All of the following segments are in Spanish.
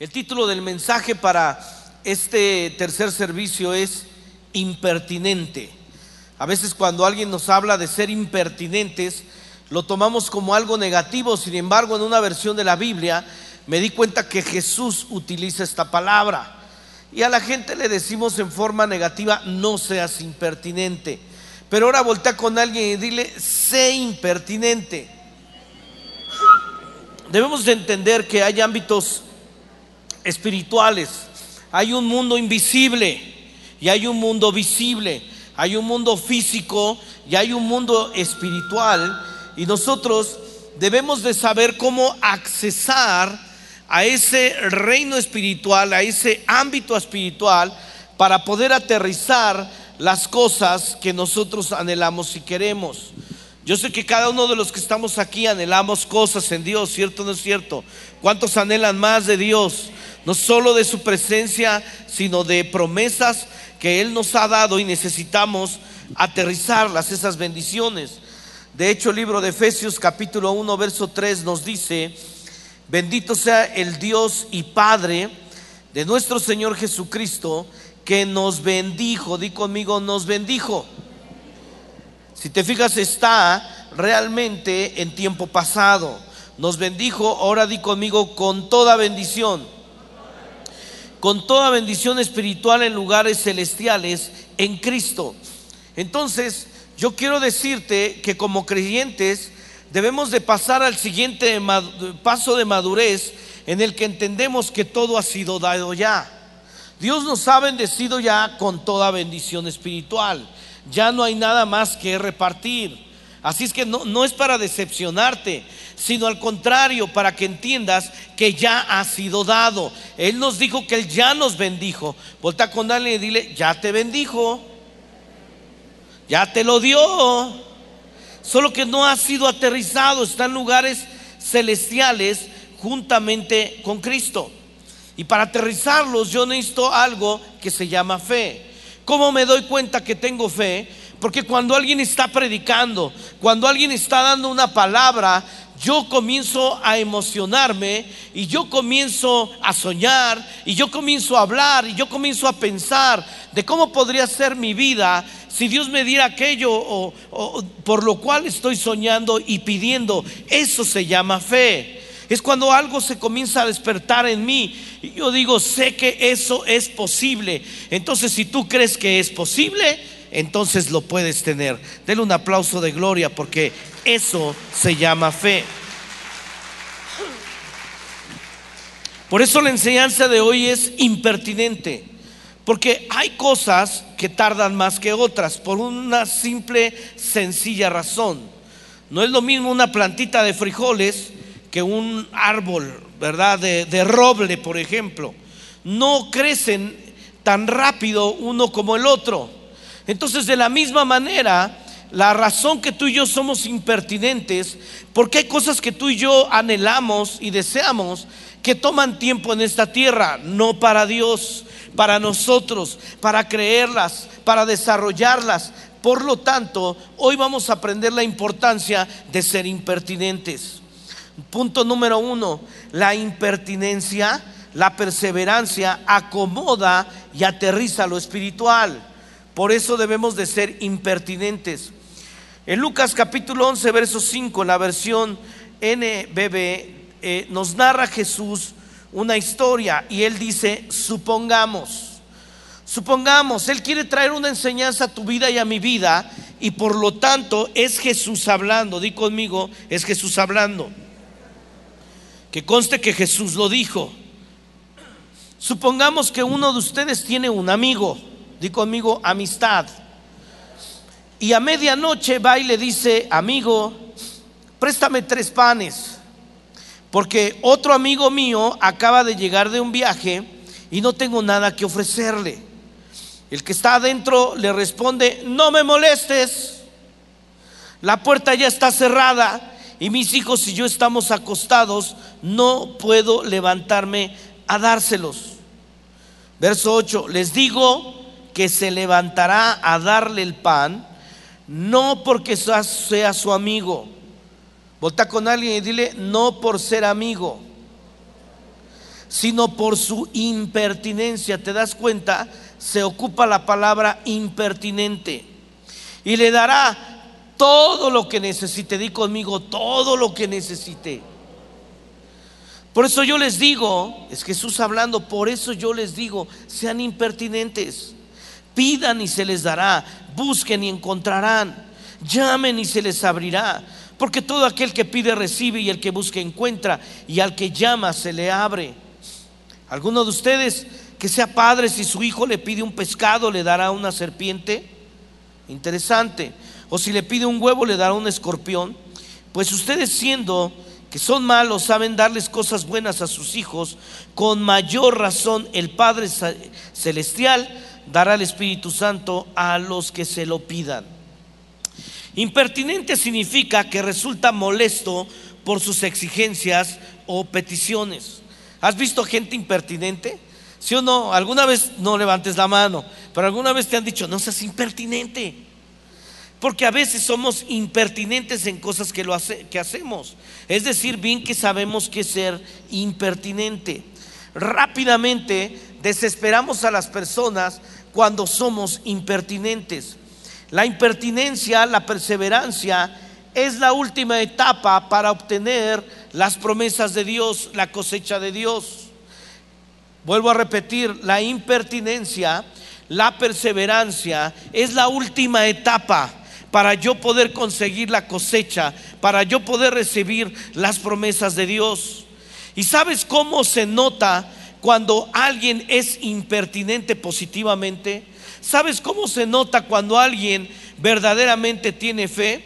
El título del mensaje para este tercer servicio es impertinente. A veces cuando alguien nos habla de ser impertinentes, lo tomamos como algo negativo. Sin embargo, en una versión de la Biblia me di cuenta que Jesús utiliza esta palabra. Y a la gente le decimos en forma negativa, no seas impertinente. Pero ahora voltea con alguien y dile, sé impertinente. Debemos de entender que hay ámbitos espirituales. Hay un mundo invisible y hay un mundo visible. Hay un mundo físico y hay un mundo espiritual. Y nosotros debemos de saber cómo accesar a ese reino espiritual, a ese ámbito espiritual, para poder aterrizar las cosas que nosotros anhelamos y queremos. Yo sé que cada uno de los que estamos aquí anhelamos cosas en Dios, ¿cierto o no es cierto? ¿Cuántos anhelan más de Dios? no solo de su presencia, sino de promesas que Él nos ha dado y necesitamos aterrizarlas, esas bendiciones. De hecho, el libro de Efesios capítulo 1, verso 3 nos dice, bendito sea el Dios y Padre de nuestro Señor Jesucristo, que nos bendijo, di conmigo, nos bendijo. Si te fijas, está realmente en tiempo pasado. Nos bendijo, ahora di conmigo, con toda bendición con toda bendición espiritual en lugares celestiales en Cristo. Entonces, yo quiero decirte que como creyentes debemos de pasar al siguiente paso de madurez en el que entendemos que todo ha sido dado ya. Dios nos ha bendecido ya con toda bendición espiritual. Ya no hay nada más que repartir. Así es que no, no, es para decepcionarte, sino al contrario, para que entiendas que ya ha sido dado. Él nos dijo que Él ya nos bendijo. Volta con alguien y dile, ya te bendijo, ya te lo dio. Solo que no ha sido aterrizado, está en lugares celestiales juntamente con Cristo. Y para aterrizarlos yo necesito algo que se llama fe. ¿Cómo me doy cuenta que tengo fe? Porque cuando alguien está predicando, cuando alguien está dando una palabra, yo comienzo a emocionarme y yo comienzo a soñar y yo comienzo a hablar y yo comienzo a pensar de cómo podría ser mi vida si Dios me diera aquello o, por lo cual estoy soñando y pidiendo. Eso se llama fe. Es cuando algo se comienza a despertar en mí y yo digo, sé que eso es posible. Entonces, si tú crees que es posible, entonces lo puedes tener. Denle un aplauso de gloria porque eso se llama fe. Por eso la enseñanza de hoy es impertinente, porque hay cosas que tardan más que otras, por una simple, sencilla razón. No es lo mismo una plantita de frijoles que un árbol, ¿verdad? De roble, por ejemplo. No crecen tan rápido uno como el otro. Entonces, de la misma manera, la razón que tú y yo somos impertinentes, porque hay cosas que tú y yo anhelamos y deseamos que toman tiempo en esta tierra, no para Dios, para nosotros, para creerlas, para desarrollarlas. Por lo tanto, hoy vamos a aprender la importancia de ser impertinentes. Punto número uno, la impertinencia, la perseverancia acomoda y aterriza lo espiritual. Por eso debemos de ser impertinentes. En Lucas capítulo 11, verso 5, en la versión NBB, eh, nos narra Jesús una historia y él dice, supongamos, supongamos, él quiere traer una enseñanza a tu vida y a mi vida y por lo tanto es Jesús hablando, di conmigo, es Jesús hablando. Que conste que Jesús lo dijo. Supongamos que uno de ustedes tiene un amigo Di conmigo amistad. Y a medianoche va y le dice, amigo, préstame tres panes, porque otro amigo mío acaba de llegar de un viaje y no tengo nada que ofrecerle. El que está adentro le responde, no me molestes, la puerta ya está cerrada y mis hijos y yo estamos acostados, no puedo levantarme a dárselos. Verso 8, les digo que se levantará a darle el pan, no porque sea su amigo. Volta con alguien y dile, no por ser amigo, sino por su impertinencia. ¿Te das cuenta? Se ocupa la palabra impertinente. Y le dará todo lo que necesite. Di conmigo, todo lo que necesite. Por eso yo les digo, es Jesús hablando, por eso yo les digo, sean impertinentes. Pidan y se les dará, busquen y encontrarán, llamen y se les abrirá. Porque todo aquel que pide recibe y el que busca encuentra y al que llama se le abre. ¿Alguno de ustedes que sea padre si su hijo le pide un pescado le dará una serpiente? Interesante. O si le pide un huevo le dará un escorpión. Pues ustedes siendo que son malos saben darles cosas buenas a sus hijos, con mayor razón el Padre Celestial dará el Espíritu Santo a los que se lo pidan. Impertinente significa que resulta molesto por sus exigencias o peticiones. ¿Has visto gente impertinente? Si o no? Alguna vez no levantes la mano, pero alguna vez te han dicho, no seas impertinente. Porque a veces somos impertinentes en cosas que, lo que hacemos. Es decir, bien que sabemos que ser impertinente. Rápidamente desesperamos a las personas cuando somos impertinentes. La impertinencia, la perseverancia, es la última etapa para obtener las promesas de Dios, la cosecha de Dios. Vuelvo a repetir, la impertinencia, la perseverancia es la última etapa para yo poder conseguir la cosecha, para yo poder recibir las promesas de Dios. ¿Y sabes cómo se nota cuando alguien es impertinente positivamente? ¿Sabes cómo se nota cuando alguien verdaderamente tiene fe?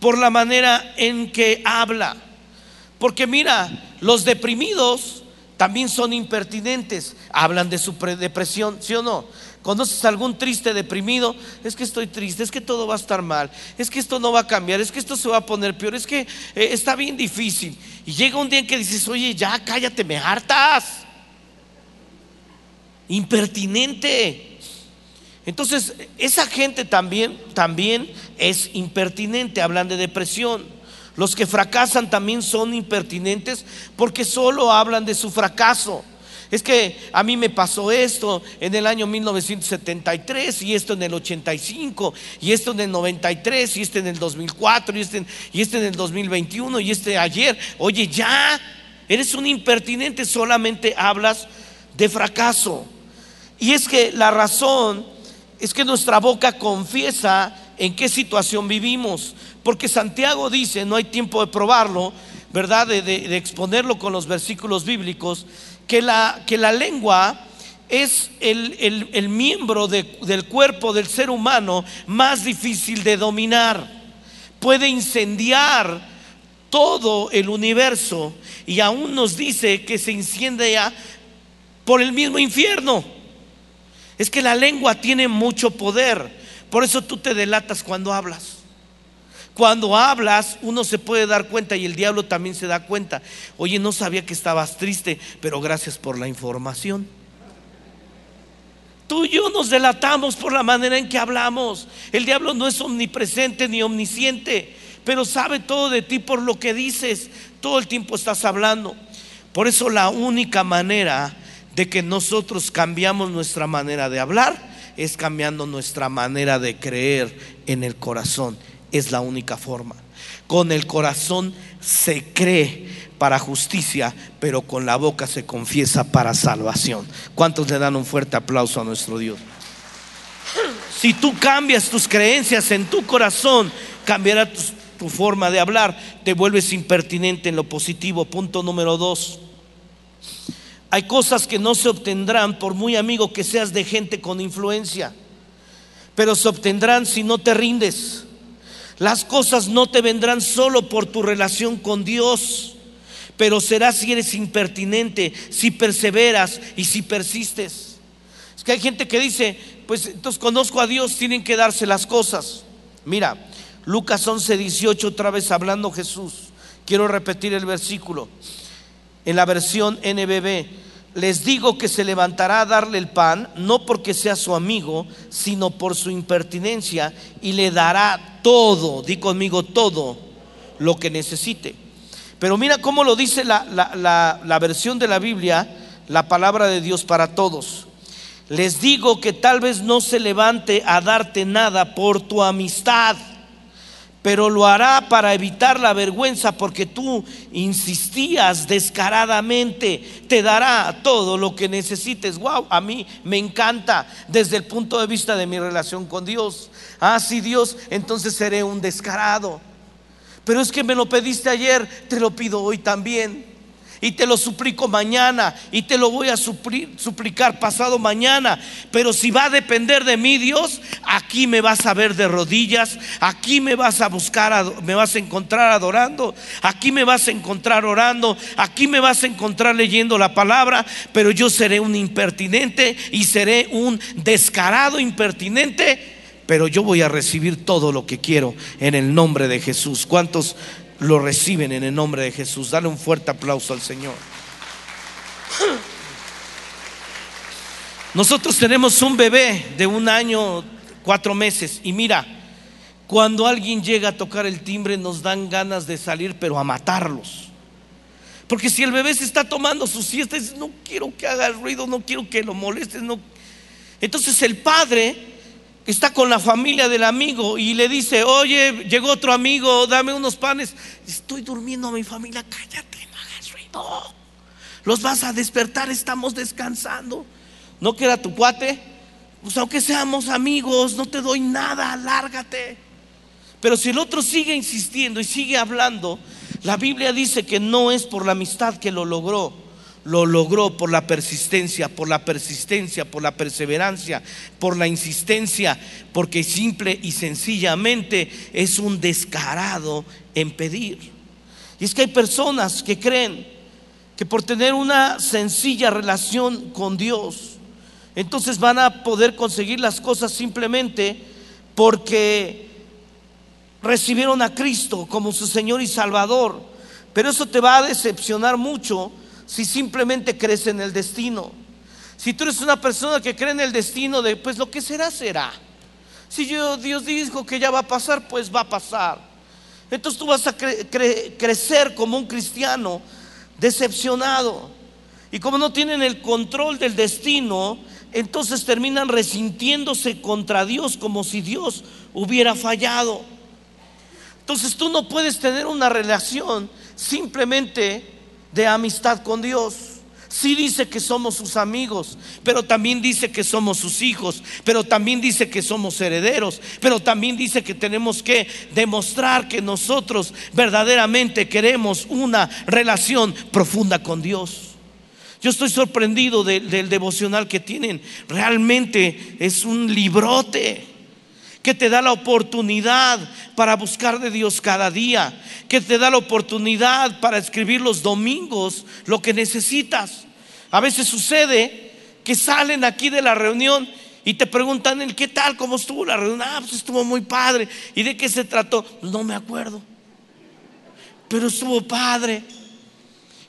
Por la manera en que habla. Porque mira, los deprimidos también son impertinentes. Hablan de su depresión, ¿sí o no? ¿Conoces algún triste deprimido? Es que estoy triste, es que todo va a estar mal, es que esto no va a cambiar, es que esto se va a poner peor, es que eh, está bien difícil. Y llega un día en que dices, oye, ya cállate, me hartas. Impertinente. Entonces, esa gente también, también es impertinente, hablan de depresión. Los que fracasan también son impertinentes porque solo hablan de su fracaso. Es que a mí me pasó esto en el año 1973 y esto en el 85 y esto en el 93 y este en el 2004 y este, y este en el 2021 y este ayer. Oye, ya, eres un impertinente, solamente hablas de fracaso. Y es que la razón es que nuestra boca confiesa en qué situación vivimos. Porque Santiago dice, no hay tiempo de probarlo, ¿verdad? De, exponerlo con los versículos bíblicos, que la, que la lengua es el, miembro del cuerpo del ser humano más difícil de dominar. Puede incendiar todo el universo y aún nos dice que se incendia por el mismo infierno. Es que la lengua tiene mucho poder. Por eso tú te delatas cuando hablas. Cuando hablas, uno se puede dar cuenta y el diablo también se da cuenta. Oye, no sabía que estabas triste, pero gracias por la información. Tú y yo nos delatamos por la manera en que hablamos. El diablo no es omnipresente ni omnisciente, pero sabe todo de ti por lo que dices. Todo el tiempo estás hablando. Por eso la única manera de que nosotros cambiamos nuestra manera de hablar es cambiando nuestra manera de creer en el corazón es la única forma. Con el corazón se cree para justicia, pero con la boca se confiesa para salvación. ¿Cuántos le dan un fuerte aplauso a nuestro Dios? Si tú cambias tus creencias en tu corazón, cambiará tu, tu forma de hablar, te vuelves impertinente en lo positivo. Punto número dos. Hay cosas que no se obtendrán por muy amigo que seas de gente con influencia, pero se obtendrán si no te rindes. Las cosas no te vendrán solo por tu relación con Dios, pero será si eres impertinente, si perseveras y si persistes. Es que hay gente que dice, pues entonces conozco a Dios, tienen que darse las cosas. Mira, Lucas 11, 18, otra vez hablando Jesús. Quiero repetir el versículo. En la versión NBB, les digo que se levantará a darle el pan, no porque sea su amigo, sino por su impertinencia, y le dará todo, di conmigo todo lo que necesite. Pero mira cómo lo dice la, versión de la Biblia, la palabra de Dios para todos. Les digo que tal vez no se levante a darte nada por tu amistad, pero lo hará para evitar la vergüenza porque tú insistías descaradamente, te dará todo lo que necesites. Wow, a mí me encanta desde el punto de vista de mi relación con Dios. Ah, sí, Dios, entonces seré un descarado. Pero es que me lo pediste ayer, te lo pido hoy también y te lo suplico mañana y te lo voy a suplicar pasado mañana. Pero si va a depender de mí, Dios, aquí me vas a ver de rodillas, aquí me vas a buscar, me vas a encontrar adorando, aquí me vas a encontrar orando, aquí me vas a encontrar leyendo la palabra, pero yo seré un impertinente y seré un descarado impertinente pero yo voy a recibir todo lo que quiero en el nombre de Jesús. ¿Cuántos lo reciben en el nombre de Jesús. Dale un fuerte aplauso al Señor. Nosotros tenemos un bebé de un año, cuatro meses, y mira, cuando alguien llega a tocar el timbre nos dan ganas de salir, pero a matarlos. Porque si el bebé se está tomando su siesta, no quiero que haga ruido, no quiero que lo molestes, no. Entonces el padre está con la familia del amigo y le dice, oye, llegó otro amigo, dame unos panes. Estoy durmiendo mi familia, cállate, no hagas ruido. Los vas a despertar, estamos descansando. ¿No queda tu cuate? Pues aunque seamos amigos, no te doy nada, lárgate. Pero si el otro sigue insistiendo y sigue hablando, la Biblia dice que no es por la amistad que lo logró, lo logró por la persistencia, por la persistencia, por la perseverancia, por la insistencia, porque simple y sencillamente es un descarado en pedir. Y es que hay personas que creen que por tener una sencilla relación con Dios, entonces van a poder conseguir las cosas simplemente porque recibieron a Cristo como su Señor y Salvador. Pero eso te va a decepcionar mucho si simplemente crees en el destino. Si tú eres una persona que cree en el destino de, pues lo que será, será. Si yo, Dios dijo que ya va a pasar, pues va a pasar. Entonces tú vas a crecer como un cristiano decepcionado. Y como no tienen el control del destino, entonces terminan resintiéndose contra Dios como si Dios hubiera fallado. Entonces tú no puedes tener una relación simplemente de amistad con Dios. Sí dice que somos sus amigos, pero también dice que somos sus hijos, pero también dice que somos herederos, pero también dice que tenemos que demostrar que nosotros verdaderamente queremos una relación profunda con Dios. Yo estoy sorprendido del devocional que tienen. Realmente es un librote que te da la oportunidad para buscar de Dios cada día, que te da la oportunidad para escribir los domingos lo que necesitas. A veces sucede que salen aquí de la reunión y te preguntan, ¿qué tal? ¿Cómo estuvo la reunión? Ah, pues estuvo muy padre. ¿Y de qué se trató? No me acuerdo. Pero estuvo padre.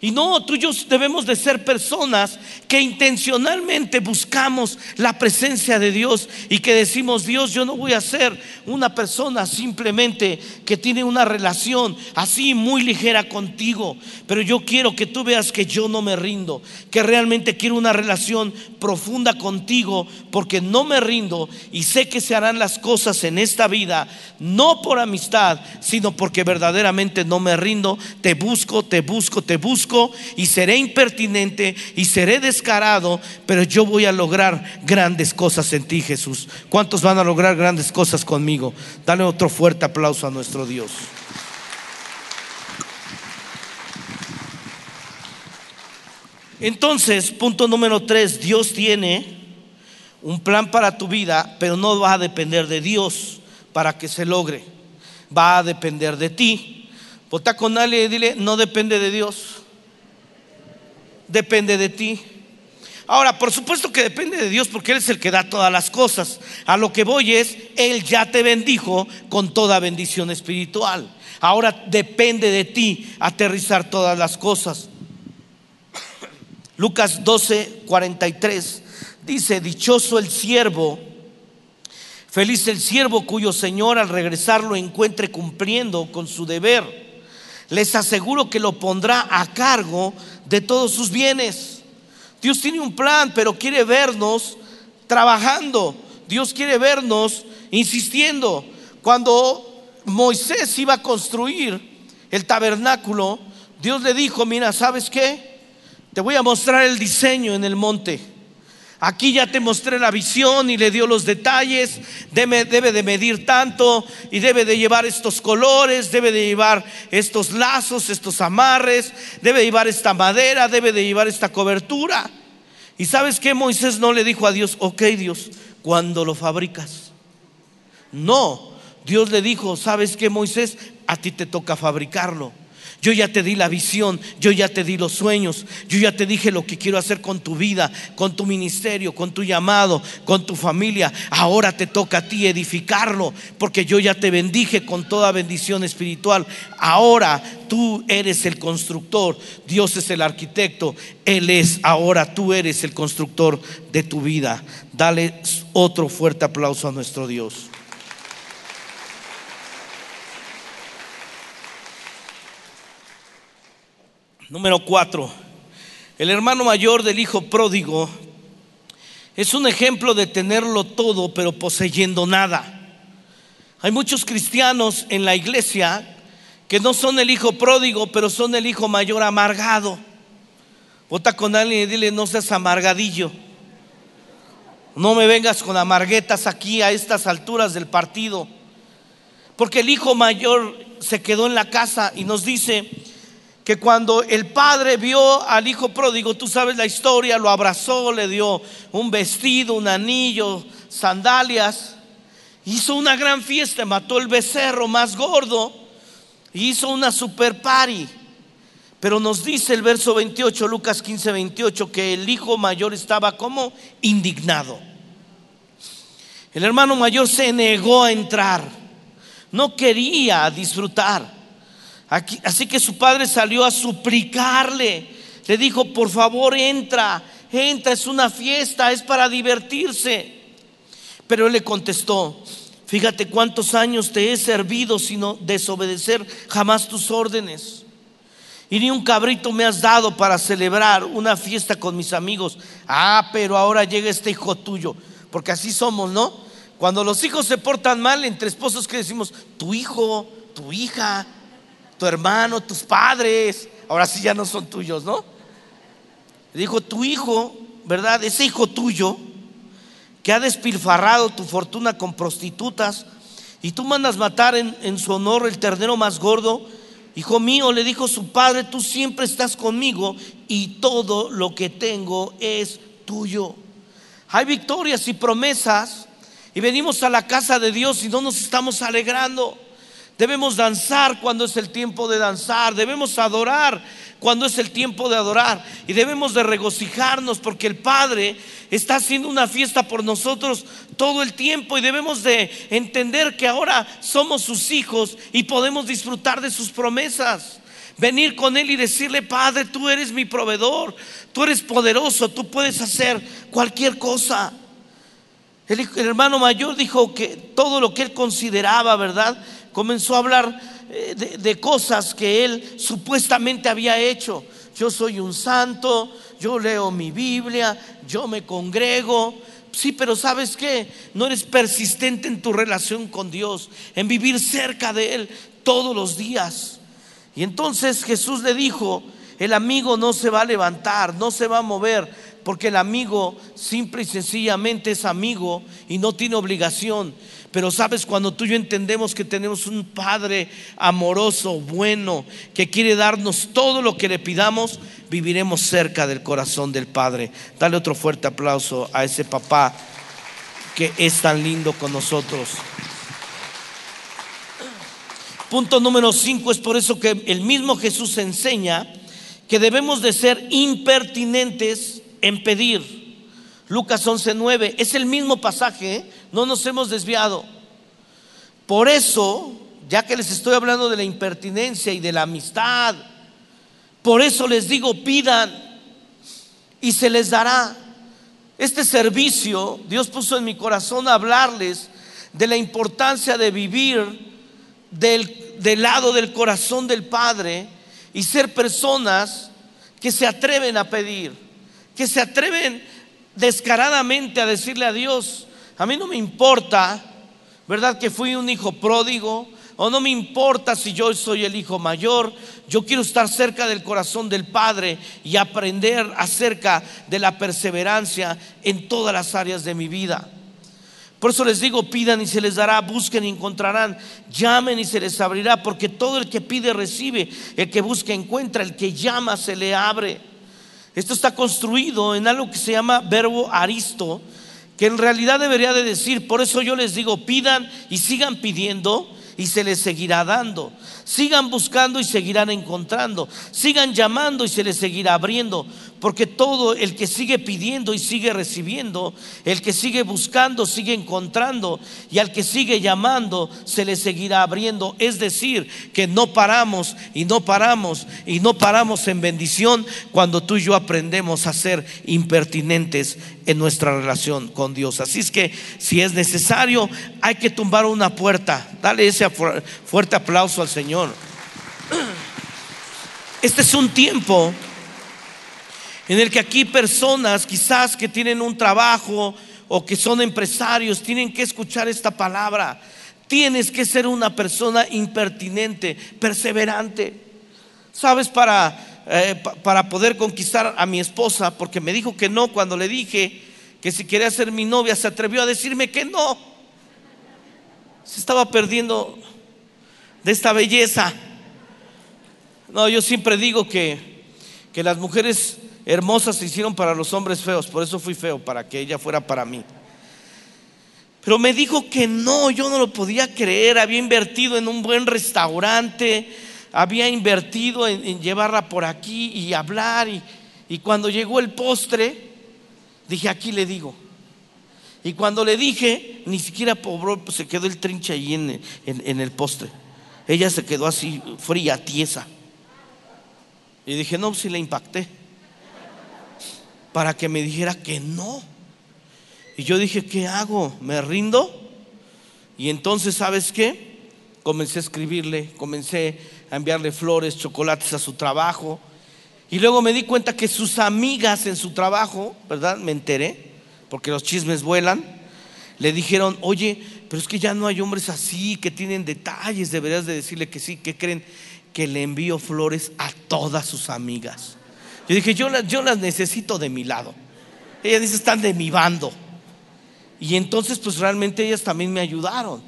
Y no, tú y yo debemos de ser personas que intencionalmente buscamos la presencia de Dios y que decimos, Dios, yo no voy a ser una persona simplemente que tiene una relación así muy ligera contigo, pero yo quiero que tú veas que yo no me rindo, que realmente quiero una relación profunda contigo porque no me rindo y sé que se harán las cosas en esta vida, no por amistad, sino porque verdaderamente no me rindo, te busco, te busco, te busco y seré impertinente y seré descarado, pero yo voy a lograr grandes cosas en ti, Jesús. ¿Cuántos van a lograr grandes cosas conmigo? Dale otro fuerte aplauso a nuestro Dios. Entonces, punto número tres, Dios tiene un plan para tu vida, pero no va a depender de Dios para que se logre. Va a depender de ti. Vota con alguien y dile, no depende de Dios depende de ti. Ahora, por supuesto que depende de Dios porque Él es el que da todas las cosas. A lo que voy es, Él ya te bendijo con toda bendición espiritual. Ahora depende de ti aterrizar todas las cosas. Lucas 12, 43 dice, dichoso el siervo, feliz el siervo cuyo Señor al regresar lo encuentre cumpliendo con su deber. Les aseguro que lo pondrá a cargo de todos sus bienes. Dios tiene un plan, pero quiere vernos trabajando. Dios quiere vernos insistiendo. Cuando Moisés iba a construir el tabernáculo, Dios le dijo, mira, ¿sabes qué? Te voy a mostrar el diseño en el monte. Aquí ya te mostré la visión y le dio los detalles. Debe, de medir tanto y debe de llevar estos colores, debe de llevar estos lazos, estos amarres, debe de llevar esta madera, debe de llevar esta cobertura. Y sabes que Moisés no le dijo a Dios, ok Dios, cuando lo fabricas. No, Dios le dijo, sabes que Moisés, a ti te toca fabricarlo. Yo ya te di la visión, yo ya te di los sueños, yo ya te dije lo que quiero hacer con tu vida, con tu ministerio, con tu llamado, con tu familia. Ahora te toca a ti edificarlo, porque yo ya te bendije con toda bendición espiritual. Ahora tú eres el constructor, Dios es el arquitecto, Él es, ahora tú eres el constructor de tu vida. Dale otro fuerte aplauso a nuestro Dios. Número cuatro, el hermano mayor del hijo pródigo es un ejemplo de tenerlo todo pero poseyendo nada. Hay muchos cristianos en la iglesia que no son el hijo pródigo, pero son el hijo mayor amargado. Vota con alguien y dile, no seas amargadillo. No me vengas con amarguetas aquí a estas alturas del partido. Porque el hijo mayor se quedó en la casa y nos dice, que cuando el padre vio al hijo pródigo, tú sabes la historia, lo abrazó, le dio un vestido, un anillo, sandalias, hizo una gran fiesta, mató el becerro más gordo, hizo una super party. Pero nos dice el verso 28, Lucas 15, 28, que el hijo mayor estaba como indignado. El hermano mayor se negó a entrar, no quería disfrutar así que su padre salió a suplicarle. Le dijo, por favor, entra, entra, es una fiesta, es para divertirse. Pero él le contestó, fíjate cuántos años te he servido sino desobedecer jamás tus órdenes. Y ni un cabrito me has dado para celebrar una fiesta con mis amigos. Ah, pero ahora llega este hijo tuyo, porque así somos, ¿no? Cuando los hijos se portan mal entre esposos, que decimos? Tu hijo, tu hija, tu hermano, tus padres, ahora sí ya no son tuyos, ¿no? dijo, tu hijo, ¿verdad? Ese hijo tuyo que ha despilfarrado tu fortuna con prostitutas y tú mandas matar en, en su honor el ternero más gordo. Hijo mío, le dijo su padre, tú siempre estás conmigo y todo lo que tengo es tuyo. Hay victorias y promesas y venimos a la casa de Dios y no nos estamos alegrando. Debemos danzar cuando es el tiempo de danzar. Debemos adorar cuando es el tiempo de adorar. Y debemos de regocijarnos porque el Padre está haciendo una fiesta por nosotros todo el tiempo. Y debemos de entender que ahora somos sus hijos y podemos disfrutar de sus promesas. Venir con Él y decirle, Padre, tú eres mi proveedor. Tú eres poderoso. Tú puedes hacer cualquier cosa. El, hermano mayor dijo que todo lo que él consideraba, ¿verdad? Comenzó a hablar eh, de, cosas que él supuestamente había hecho. Yo soy un santo, yo leo mi Biblia, yo me congrego. Sí, pero ¿sabes qué? No eres persistente en tu relación con Dios, en vivir cerca de Él todos los días. Y entonces Jesús le dijo, el amigo no se va a levantar, no se va a mover, porque el amigo simple y sencillamente es amigo y no tiene obligación. Pero sabes, cuando tú y yo entendemos que tenemos un Padre amoroso, bueno, que quiere darnos todo lo que le pidamos, viviremos cerca del corazón del Padre. Dale otro fuerte aplauso a ese papá que es tan lindo con nosotros. Punto número 5 es por eso que el mismo Jesús enseña que debemos de ser impertinentes en pedir. Lucas 11:9 es el mismo pasaje, ¿eh? No nos hemos desviado. Por eso, ya que les estoy hablando de la impertinencia y de la amistad, por eso les digo, pidan y se les dará. Este servicio, Dios puso en mi corazón hablarles de la importancia de vivir del, del lado del corazón del Padre y ser personas que se atreven a pedir que se atreven descaradamente a decirle a Dios, a mí no me importa, ¿verdad? Que fui un hijo pródigo, o no me importa si yo soy el hijo mayor, yo quiero estar cerca del corazón del Padre y aprender acerca de la perseverancia en todas las áreas de mi vida. Por eso les digo, pidan y se les dará, busquen y encontrarán, llamen y se les abrirá, porque todo el que pide recibe, el que busca encuentra, el que llama se le abre. Esto está construido en algo que se llama verbo aristo, que en realidad debería de decir, por eso yo les digo, pidan y sigan pidiendo y se les seguirá dando. Sigan buscando y seguirán encontrando. Sigan llamando y se les seguirá abriendo. Porque todo el que sigue pidiendo y sigue recibiendo, el que sigue buscando, sigue encontrando. Y al que sigue llamando, se le seguirá abriendo. Es decir, que no paramos y no paramos y no paramos en bendición cuando tú y yo aprendemos a ser impertinentes en nuestra relación con Dios. Así es que si es necesario, hay que tumbar una puerta. Dale ese fuerte aplauso al Señor. Este es un tiempo en el que aquí personas quizás que tienen un trabajo o que son empresarios tienen que escuchar esta palabra. Tienes que ser una persona impertinente, perseverante. ¿Sabes? Para, eh, para poder conquistar a mi esposa, porque me dijo que no cuando le dije que si quería ser mi novia, se atrevió a decirme que no. Se estaba perdiendo de esta belleza. No, yo siempre digo que, que las mujeres hermosas se hicieron para los hombres feos, por eso fui feo, para que ella fuera para mí. Pero me dijo que no, yo no lo podía creer, había invertido en un buen restaurante, había invertido en, llevarla por aquí y hablar, y, cuando llegó el postre, dije, aquí le digo. Y cuando le dije, ni siquiera pobró, pues se quedó el trinche ahí en, en el postre. Ella se quedó así fría, tiesa. Y dije, no, si le impacté. Para que me dijera que no. Y yo dije, ¿qué hago? ¿Me rindo? Y entonces, ¿sabes qué? Comencé a escribirle, comencé a enviarle flores, chocolates a su trabajo. Y luego me di cuenta que sus amigas en su trabajo, ¿verdad? Me enteré, porque los chismes vuelan. Le dijeron, oye, pero es que ya no hay hombres así, que tienen detalles, deberías de decirle que sí, que creen que le envío flores a todas sus amigas. Yo dije, yo las, yo las necesito de mi lado. Ella dice, están de mi bando. Y entonces, pues realmente ellas también me ayudaron.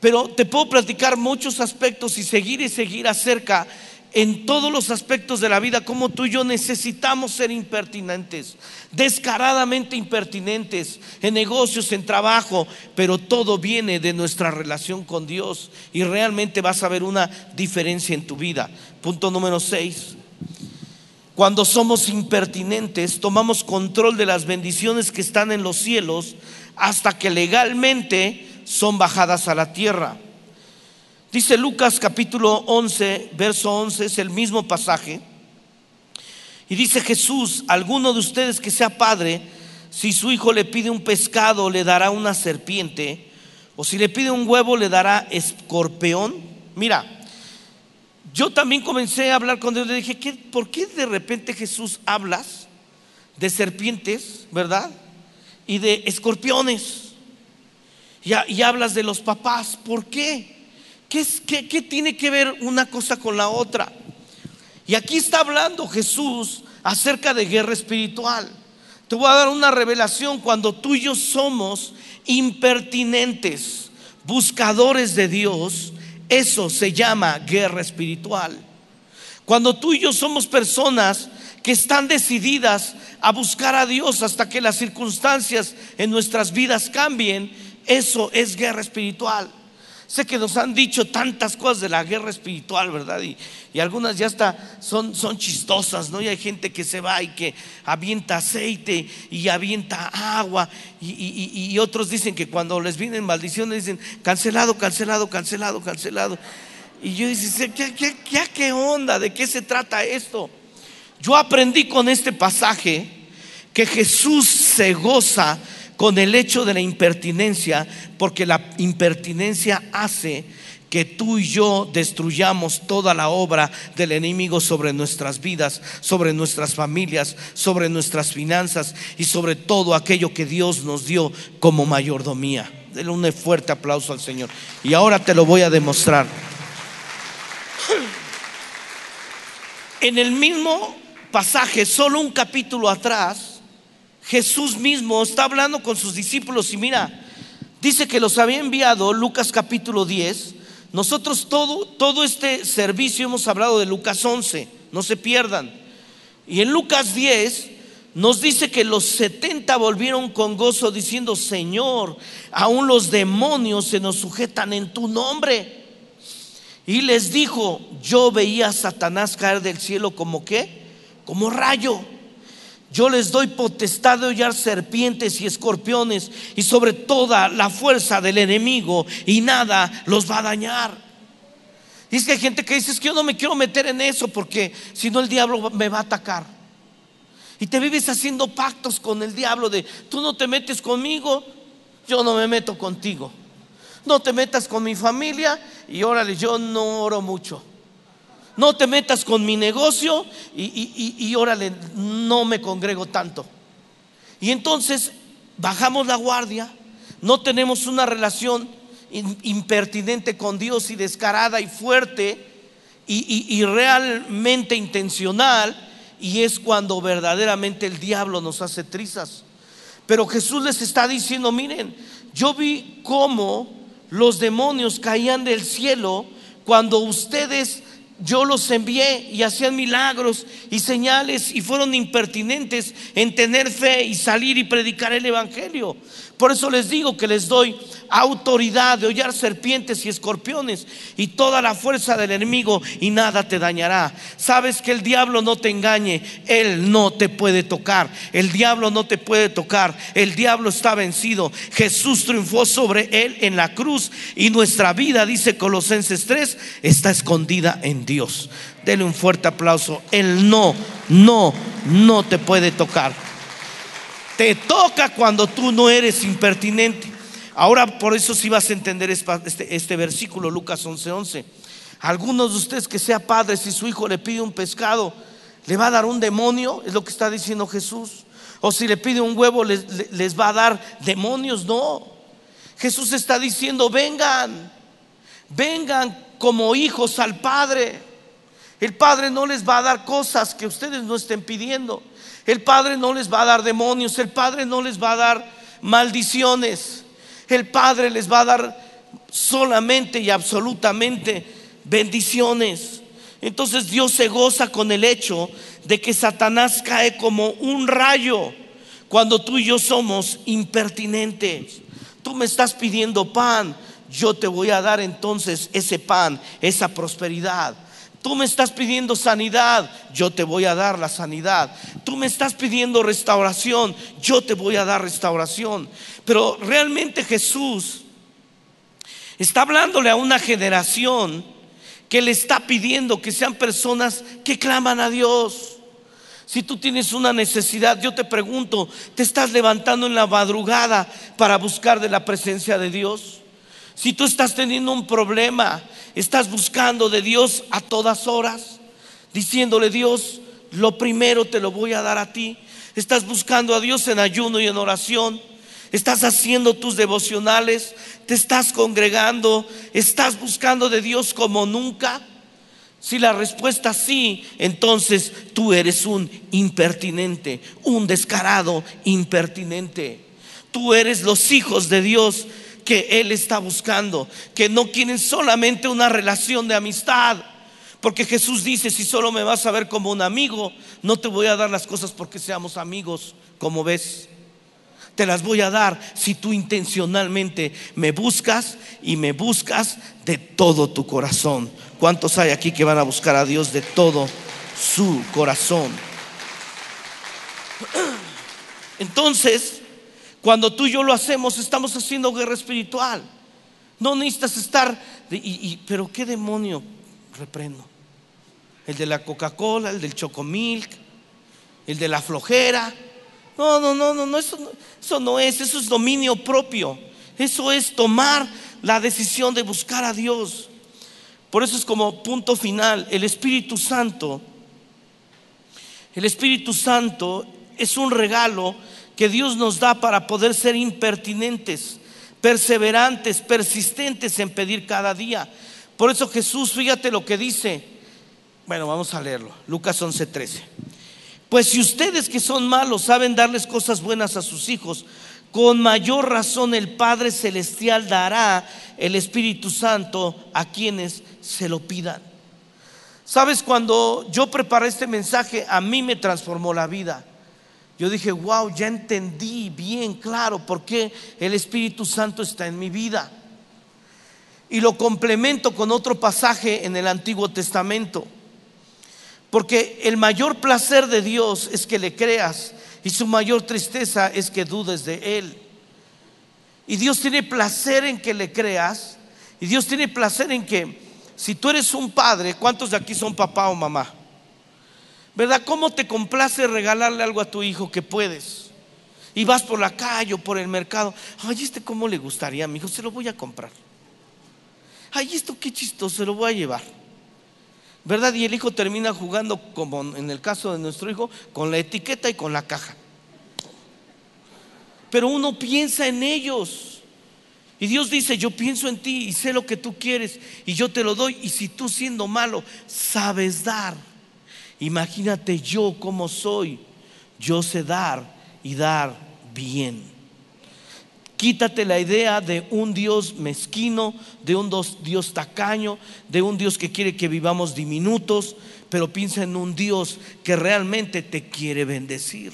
Pero te puedo platicar muchos aspectos y seguir y seguir acerca en todos los aspectos de la vida, como tú y yo necesitamos ser impertinentes, descaradamente impertinentes, en negocios, en trabajo, pero todo viene de nuestra relación con Dios y realmente vas a ver una diferencia en tu vida. Punto número 6. Cuando somos impertinentes, tomamos control de las bendiciones que están en los cielos hasta que legalmente son bajadas a la tierra. Dice Lucas capítulo 11, verso 11, es el mismo pasaje. Y dice Jesús, alguno de ustedes que sea padre, si su hijo le pide un pescado, le dará una serpiente, o si le pide un huevo, le dará escorpión. Mira, yo también comencé a hablar con Dios, le dije, ¿qué, ¿por qué de repente Jesús hablas de serpientes, verdad? Y de escorpiones. Y, hablas de los papás, ¿por qué? ¿Qué, tiene que ver una cosa con la otra? Y aquí está hablando Jesús acerca de guerra espiritual. Te voy a dar una revelación cuando tú y yo somos impertinentes, buscadores de Dios, eso se llama guerra espiritual. Cuando tú y yo somos personas que están decididas a buscar a Dios hasta que las circunstancias en nuestras vidas cambien, eso es guerra espiritual. Sé que nos han dicho tantas cosas de la guerra espiritual, ¿verdad? Y, algunas ya hasta son, son chistosas, ¿no? Y hay gente que se va y que avienta aceite y avienta agua. Y, otros dicen que cuando les vienen maldiciones dicen, cancelado, cancelado, cancelado, cancelado. Y yo dice, ¿qué, qué, qué, qué onda? ¿De qué se trata esto? Yo aprendí con este pasaje que Jesús se goza con el hecho de la impertinencia, porque la impertinencia hace que tú y yo destruyamos toda la obra del enemigo sobre nuestras vidas, sobre nuestras familias, sobre nuestras finanzas y sobre todo aquello que Dios nos dio como mayordomía. Denle un fuerte aplauso al Señor. Y ahora te lo voy a demostrar. En el mismo pasaje, solo un capítulo atrás, Jesús mismo está hablando con sus discípulos y mira, dice que los había enviado, Lucas capítulo 10. Nosotros todo, todo este servicio hemos hablado de Lucas 11, no se pierdan. Y en Lucas 10 nos dice que los 70 volvieron con gozo diciendo, Señor, aún los demonios se nos sujetan en tu nombre. Y les dijo, yo veía a Satanás caer del cielo como qué? Como rayo. Yo les doy potestad de hollar serpientes y escorpiones y sobre toda la fuerza del enemigo y nada los va a dañar. Y es que hay gente que dice, es que yo no me quiero meter en eso porque si no el diablo me va a atacar. Y te vives haciendo pactos con el diablo de, tú no te metes conmigo, yo no me meto contigo no te metas con mi familia y órale, yo no oro mucho. No te metas con mi negocio y, y, órale, no me congrego tanto. Y entonces bajamos la guardia, no tenemos una relación impertinente con Dios y descarada y fuerte y, realmente intencional, y es cuando verdaderamente el diablo nos hace trizas. Pero Jesús les está diciendo, miren, yo vi cómo los demonios caían del cielo cuando ustedes yo los envié y hacían milagros y señales y fueron impertinentes en tener fe y salir y predicar el Evangelio. Por eso les digo que les doy autoridad de hollar serpientes y escorpiones y toda la fuerza del enemigo y nada te dañará. Sabes que el diablo no te engañe, él no te puede tocar, el diablo no te puede tocar, el diablo está vencido. Jesús triunfó sobre él en la cruz y nuestra vida, dice Colosenses 3, está escondida en Dios. Dele un fuerte aplauso. Él no, no, no te puede tocar. Te toca cuando tú no eres impertinente. Ahora por eso sí vas a entender este, este versículo, Lucas 11:11. 11. Algunos de ustedes que sea padre, si su hijo le pide un pescado, ¿le va a dar un demonio? Es lo que está diciendo Jesús. O si le pide un huevo, les, les va a dar demonios. No. Jesús está diciendo, vengan, vengan como hijos al Padre. El Padre no les va a dar cosas que ustedes no estén pidiendo. El Padre no les va a dar demonios, el Padre no les va a dar maldiciones. El Padre les va a dar solamente y absolutamente bendiciones. Entonces Dios se goza con el hecho de que Satanás cae como un rayo cuando tú y yo somos impertinentes. Tú me estás pidiendo pan, yo te voy a dar entonces ese pan, esa prosperidad. Tú me estás pidiendo sanidad, yo te voy a dar la sanidad. Tú me estás pidiendo restauración, yo te voy a dar restauración. Pero realmente Jesús está hablándole a una generación que le está pidiendo que sean personas que claman a Dios. Si tú tienes una necesidad, yo te pregunto, ¿te estás levantando en la madrugada para buscar de la presencia de Dios? Si tú estás teniendo un problema, estás buscando de Dios a todas horas, diciéndole Dios, lo primero te lo voy a dar a ti. Estás buscando a Dios en ayuno y en oración. Estás haciendo tus devocionales, te estás congregando, estás buscando de Dios como nunca. Si la respuesta es sí, entonces tú eres un impertinente, un descarado impertinente. Tú eres los hijos de Dios que Él está buscando, que no quieren solamente una relación de amistad. Porque Jesús dice, si solo me vas a ver como un amigo, no te voy a dar las cosas porque seamos amigos, como ves. Te las voy a dar si tú intencionalmente me buscas y me buscas de todo tu corazón. ¿Cuántos hay aquí que van a buscar a Dios de todo su corazón? Entonces, cuando tú y yo lo hacemos, estamos haciendo guerra espiritual. No necesitas estar, y, pero ¿qué demonio reprendo? El de la Coca-Cola, el del Chocomilk, el de la flojera. No, no, no, no, no eso, no, eso no es, eso es dominio propio. Eso es tomar la decisión de buscar a Dios. Por eso es como punto final, el Espíritu Santo, el Espíritu Santo es un regalo que Dios nos da para poder ser impertinentes, perseverantes, persistentes en pedir cada día. Por eso Jesús, fíjate lo que dice. Bueno, vamos a leerlo. Lucas 11:13. Pues si ustedes que son malos saben darles cosas buenas a sus hijos, con mayor razón el Padre Celestial dará el Espíritu Santo a quienes se lo pidan. Sabes, cuando yo preparé este mensaje, a mí me transformó la vida. Yo dije, wow, ya entendí bien claro por qué el Espíritu Santo está en mi vida. Y lo complemento con otro pasaje en el Antiguo Testamento. Porque el mayor placer de Dios es que le creas y su mayor tristeza es que dudes de Él. Y Dios tiene placer en que le creas. Y Dios tiene placer en que, si tú eres un padre, ¿cuántos de aquí son papá o mamá? ¿Verdad? ¿Cómo te complace regalarle algo a tu hijo que puedes? Y vas por la calle o por el mercado. Ay, este cómo le gustaría a mi hijo, se lo voy a comprar. Ay, esto qué chistoso, se lo voy a llevar. ¿Verdad? Y el hijo termina jugando, como en el caso de nuestro hijo, con la etiqueta y con la caja. Pero uno piensa en ellos. Y Dios dice, yo pienso en ti y sé lo que tú quieres y yo te lo doy. Y si tú siendo malo sabes dar, imagínate yo como soy. Yo sé dar y dar bien. Quítate la idea de un Dios mezquino, de un Dios tacaño, de un Dios que quiere que vivamos diminutos, pero piensa en un Dios que realmente te quiere bendecir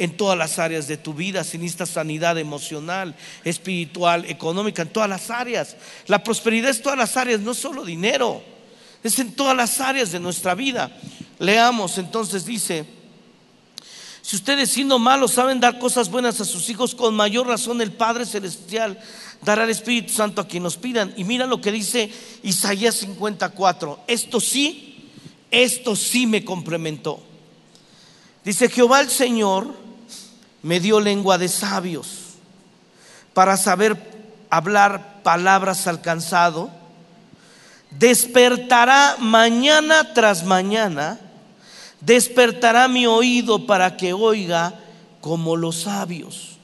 en todas las áreas de tu vida, sin esta sanidad emocional, espiritual, económica, en todas las áreas. La prosperidad es todas las áreas, no solo dinero, es en todas las áreas de nuestra vida. Leamos entonces, dice, si ustedes siendo malos saben dar cosas buenas a sus hijos, con mayor razón el Padre Celestial dará el Espíritu Santo a quien nos pidan. Y mira lo que dice Isaías 54. Esto sí, esto sí me complementó. Dice, Jehová el Señor me dio lengua de sabios para saber hablar palabras alcanzado. Despertará mañana tras mañana despertará mi oído para que oiga como los sabios.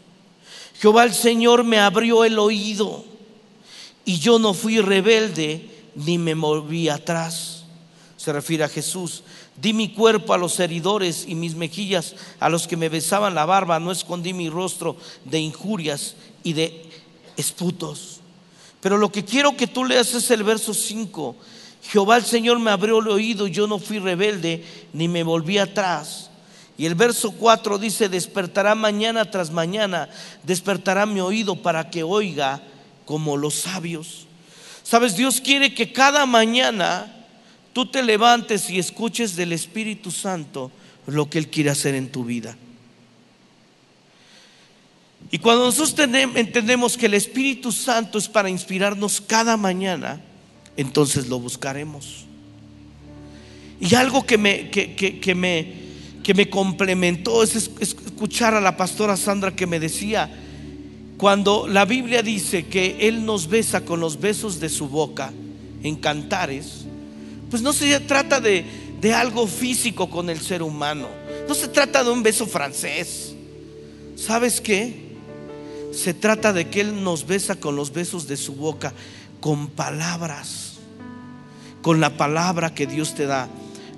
Jehová el Señor me abrió el oído y yo no fui rebelde ni me moví atrás. Se refiere a Jesús. Di mi cuerpo a los heridores y mis mejillas a los que me besaban la barba. No escondí mi rostro de injurias y de esputos. Pero lo que quiero que tú leas es el verso 5 Jehová el Señor me abrió el oído yo no fui rebelde ni me volví atrás. Y el verso 4 dice, despertará mañana tras mañana, despertará mi oído para que oiga como los sabios. Sabes, Dios quiere que cada mañana tú te levantes y escuches del Espíritu Santo lo que Él quiere hacer en tu vida. Y cuando nosotros entendemos que el Espíritu Santo es para inspirarnos cada mañana, entonces lo buscaremos. Y algo que me, que, me, que me complementó es escuchar a la pastora Sandra que me decía, cuando la Biblia dice que Él nos besa con los besos de su boca en cantares, pues no se trata de, de algo físico con el ser humano, no se trata de un beso francés. ¿Sabes qué? Se trata de que Él nos besa con los besos de su boca, con palabras con la palabra que Dios te da,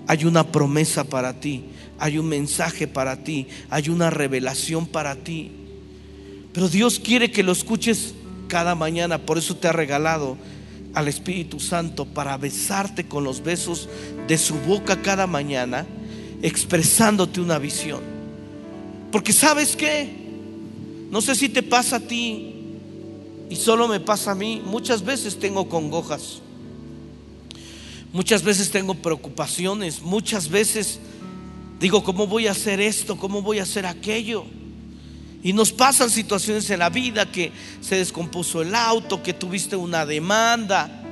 hay una promesa para ti, hay un mensaje para ti, hay una revelación para ti. Pero Dios quiere que lo escuches cada mañana, por eso te ha regalado al Espíritu Santo para besarte con los besos de su boca cada mañana, expresándote una visión. Porque sabes qué, no sé si te pasa a ti y solo me pasa a mí, muchas veces tengo congojas. Muchas veces tengo preocupaciones, muchas veces digo, ¿cómo voy a hacer esto? ¿Cómo voy a hacer aquello? Y nos pasan situaciones en la vida que se descompuso el auto, que tuviste una demanda,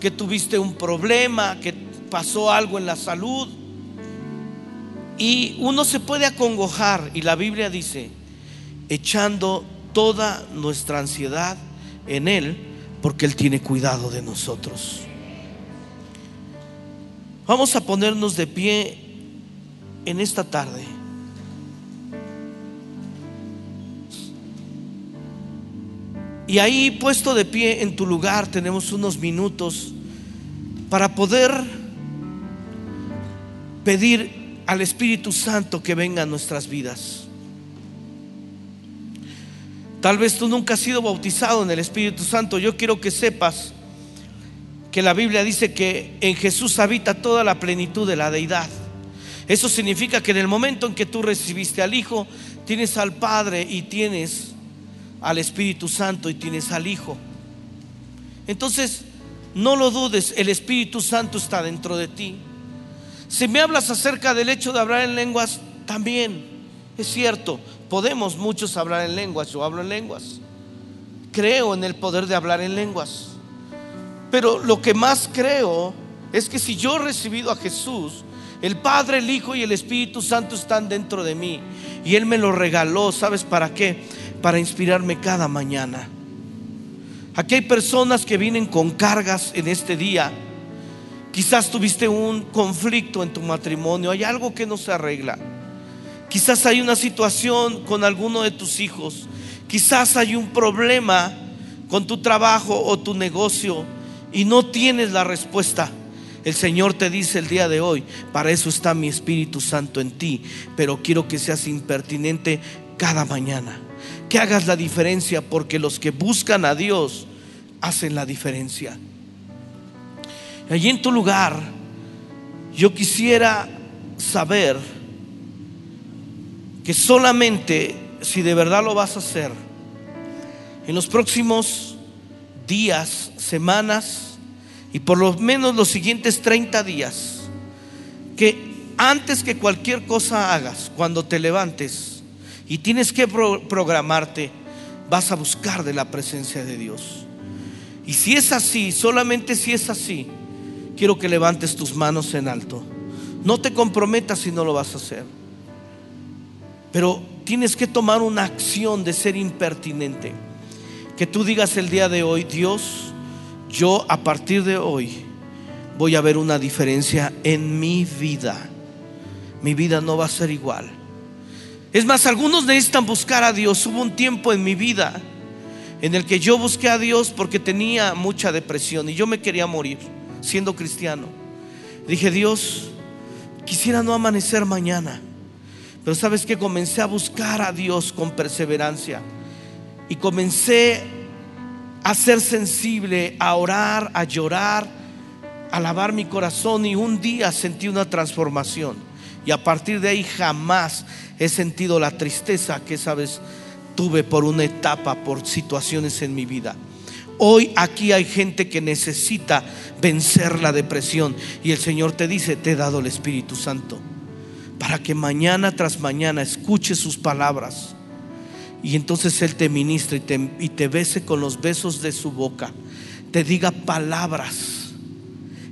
que tuviste un problema, que pasó algo en la salud. Y uno se puede acongojar y la Biblia dice, echando toda nuestra ansiedad en Él, porque Él tiene cuidado de nosotros. Vamos a ponernos de pie en esta tarde. Y ahí puesto de pie en tu lugar tenemos unos minutos para poder pedir al Espíritu Santo que venga a nuestras vidas. Tal vez tú nunca has sido bautizado en el Espíritu Santo. Yo quiero que sepas que la Biblia dice que en Jesús habita toda la plenitud de la deidad. Eso significa que en el momento en que tú recibiste al Hijo, tienes al Padre y tienes al Espíritu Santo y tienes al Hijo. Entonces, no lo dudes, el Espíritu Santo está dentro de ti. Si me hablas acerca del hecho de hablar en lenguas, también es cierto, podemos muchos hablar en lenguas, yo hablo en lenguas. Creo en el poder de hablar en lenguas. Pero lo que más creo es que si yo he recibido a Jesús, el Padre, el Hijo y el Espíritu Santo están dentro de mí. Y Él me lo regaló, ¿sabes para qué? para inspirarme cada mañana. Aquí hay personas que vienen con cargas en este día. Quizás tuviste un conflicto en tu matrimonio, hay algo que no se arregla. Quizás hay una situación con alguno de tus hijos. Quizás hay un problema con tu trabajo o tu negocio y no tienes la respuesta. El Señor te dice el día de hoy, para eso está mi Espíritu Santo en ti, pero quiero que seas impertinente cada mañana que hagas la diferencia, porque los que buscan a Dios hacen la diferencia. Allí en tu lugar, yo quisiera saber que solamente si de verdad lo vas a hacer, en los próximos días, semanas y por lo menos los siguientes 30 días, que antes que cualquier cosa hagas, cuando te levantes, y tienes que programarte, vas a buscar de la presencia de Dios. Y si es así, solamente si es así, quiero que levantes tus manos en alto. No te comprometas si no lo vas a hacer. Pero tienes que tomar una acción de ser impertinente. Que tú digas el día de hoy, Dios, yo a partir de hoy voy a ver una diferencia en mi vida. Mi vida no va a ser igual. Es más, algunos necesitan buscar a Dios. Hubo un tiempo en mi vida en el que yo busqué a Dios porque tenía mucha depresión y yo me quería morir siendo cristiano. Dije, Dios, quisiera no amanecer mañana. Pero sabes que comencé a buscar a Dios con perseverancia y comencé a ser sensible, a orar, a llorar, a lavar mi corazón y un día sentí una transformación. Y a partir de ahí jamás he sentido la tristeza que esa vez tuve por una etapa, por situaciones en mi vida. Hoy aquí hay gente que necesita vencer la depresión y el Señor te dice, te he dado el Espíritu Santo para que mañana tras mañana escuche sus palabras y entonces Él te te, y te bese con los besos de su boca, te diga palabras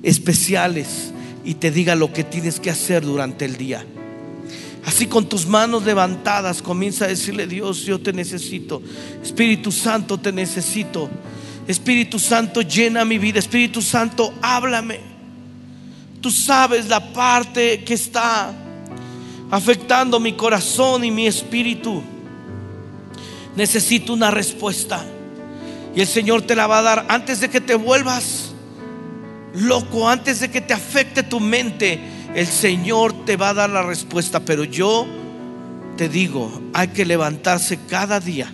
especiales y te diga lo que tienes que hacer durante el día. Así con tus manos levantadas comienza a decirle, Dios, yo te necesito. Espíritu Santo, te necesito. Espíritu Santo, llena mi vida. Espíritu Santo, háblame. Tú sabes la parte que está afectando mi corazón y mi espíritu. Necesito una respuesta. Y el Señor te la va a dar antes de que te vuelvas loco, antes de que te afecte tu mente el Señor te va a dar la respuesta, pero yo te digo, hay que levantarse cada día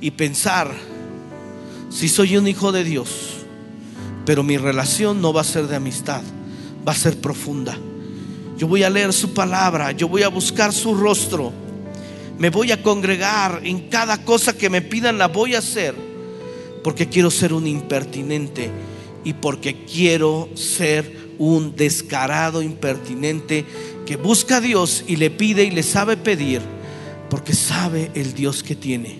y pensar si soy un hijo de Dios, pero mi relación no va a ser de amistad, va a ser profunda. Yo voy a leer su palabra, yo voy a buscar su rostro, me voy a congregar en cada cosa que me pidan, la voy a hacer, porque quiero ser un impertinente y porque quiero ser un descarado impertinente que busca a Dios y le pide y le sabe pedir porque sabe el Dios que tiene.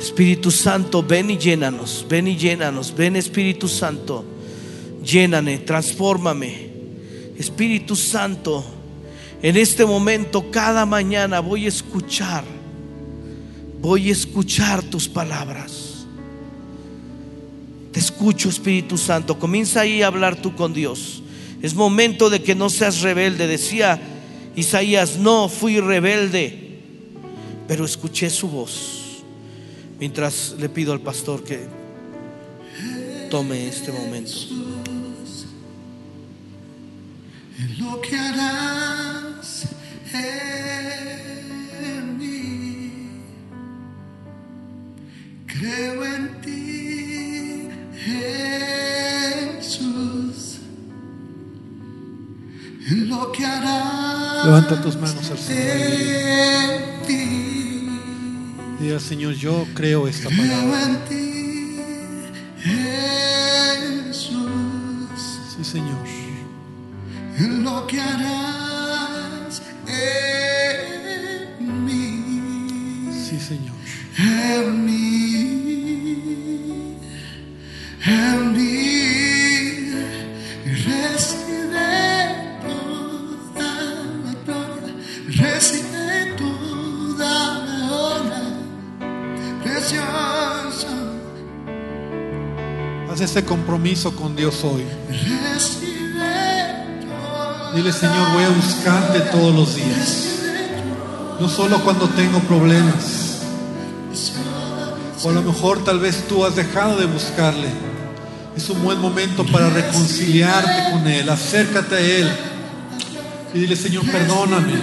Espíritu Santo, ven y llénanos, ven y llénanos, ven Espíritu Santo, lléname, transfórmame. Espíritu Santo, en este momento, cada mañana voy a escuchar, voy a escuchar tus palabras. Te escucho, Espíritu Santo. Comienza ahí a hablar tú con Dios. Es momento de que no seas rebelde. Decía Isaías, no fui rebelde, pero escuché su voz. Mientras le pido al pastor que tome este momento. en lo que harás en mí. Creo en ti, Jesús, en lo que harás Levanta tus manos al Señor. Diga, Señor, yo creo esta palabra. en ti, Jesús. Sí, Señor. en lo que harás en mí, en mí. Recibe toda la gloria, recibe toda la honra, precioso. Haz ese compromiso con Dios hoy. Dile, Señor, voy a buscarte todos los días. No solo cuando tengo problemas. O a lo mejor tal vez tú has dejado de buscarle. Es un buen momento para reconciliarte con Él. Acércate a Él. Y dile, Señor, perdóname.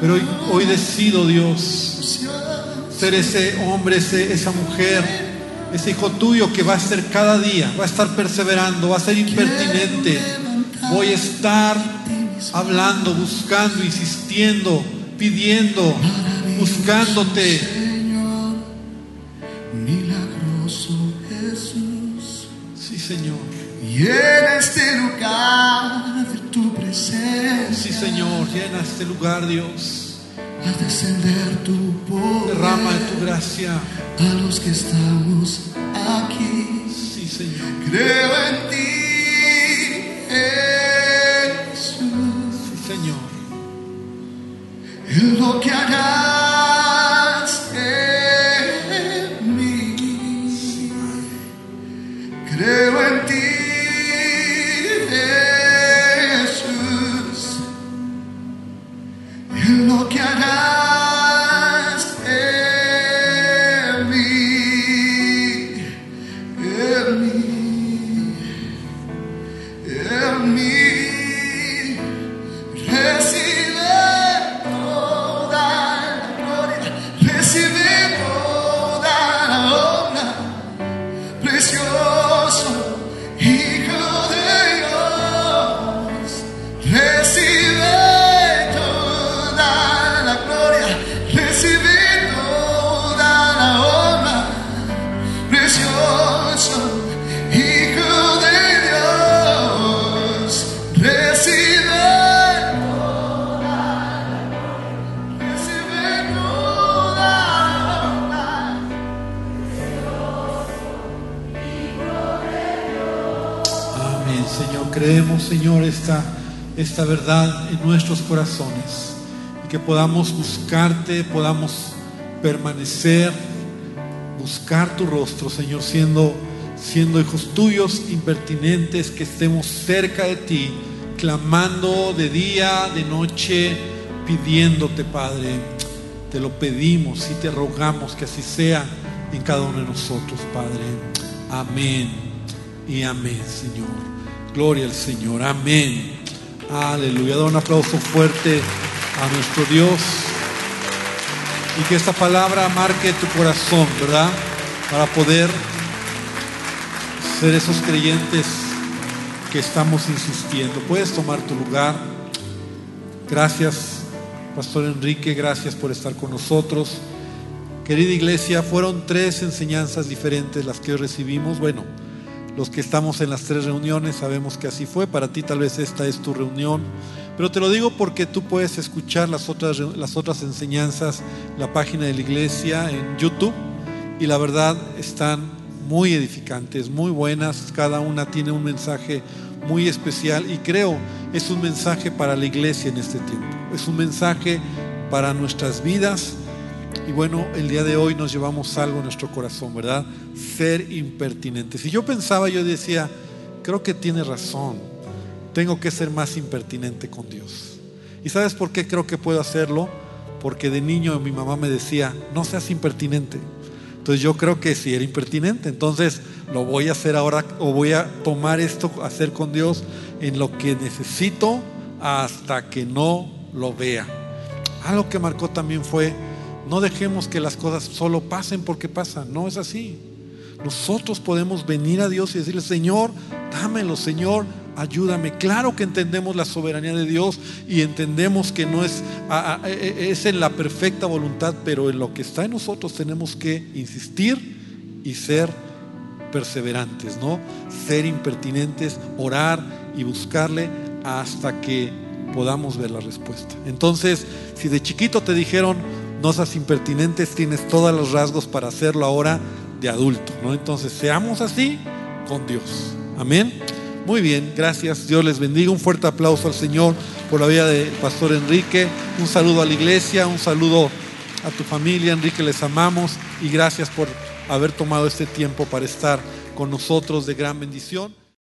Pero hoy, decido, Dios, ser ese hombre, ese- esa mujer, ese hijo tuyo que va a ser cada día, va a estar perseverando, va a ser impertinente. Voy a estar hablando, buscando, insistiendo, pidiendo, buscándote. Señor. en este lugar de tu presencia, Sí, Señor. Llena este lugar, Dios. a descender tu poder Derrama de tu gracia. a los que estamos aquí. Sí, Señor. Creo en ti, Jesús, Sí, Señor. en lo que harás Creemos, Señor, esta, esta verdad en nuestros corazones. Y que podamos buscarte, podamos permanecer, buscar tu rostro, Señor, siendo, siendo hijos tuyos impertinentes, que estemos cerca de ti, clamando de día, de noche, pidiéndote, Padre. Te lo pedimos y te rogamos que así sea en cada uno de nosotros, Padre. Amén y amén, Señor. Gloria al Señor. Amén. Aleluya. Da un aplauso fuerte a nuestro Dios. Y que esta palabra marque tu corazón, ¿verdad? Para poder ser esos creyentes que estamos insistiendo. Puedes tomar tu lugar. Gracias, Pastor Enrique. Gracias por estar con nosotros. Querida iglesia, fueron tres enseñanzas diferentes las que recibimos. Bueno, los que estamos en las tres reuniones sabemos que así fue. Para ti tal vez esta es tu reunión. Pero te lo digo porque tú puedes escuchar las otras, las otras enseñanzas, la página de la iglesia en YouTube. Y la verdad están muy edificantes, muy buenas. Cada una tiene un mensaje muy especial y creo es un mensaje para la iglesia en este tiempo. Es un mensaje para nuestras vidas. Y bueno, el día de hoy nos llevamos algo en nuestro corazón, ¿verdad? Ser impertinentes. Y yo pensaba, yo decía, creo que tiene razón. tengo que ser más impertinente con Dios. ¿Y sabes por qué creo que puedo hacerlo? Porque de niño mi mamá me decía, no seas impertinente. Entonces yo creo que sí era impertinente. Entonces lo voy a hacer ahora o voy a tomar esto, hacer con Dios en lo que necesito hasta que no lo vea. Algo que marcó también fue, no dejemos que las cosas solo pasen porque pasan. No es así. Nosotros podemos venir a Dios y decirle, Señor, dámelo, Señor, ayúdame. Claro que entendemos la soberanía de Dios y entendemos que no es, e, e, es en la perfecta voluntad, pero en lo que está en nosotros tenemos que insistir y ser perseverantes, ¿no? Ser impertinentes, orar y buscarle hasta que podamos ver la respuesta. Entonces, si de chiquito te dijeron, no seas impertinentes, tienes todos los rasgos para hacerlo ahora de adulto, ¿no? Entonces, seamos así con Dios. Amén. Muy bien, gracias. Dios les bendiga. Un fuerte aplauso al Señor por la vida del pastor Enrique. Un saludo a la iglesia, un saludo a tu familia. Enrique, les amamos y gracias por haber tomado este tiempo para estar con nosotros de gran bendición.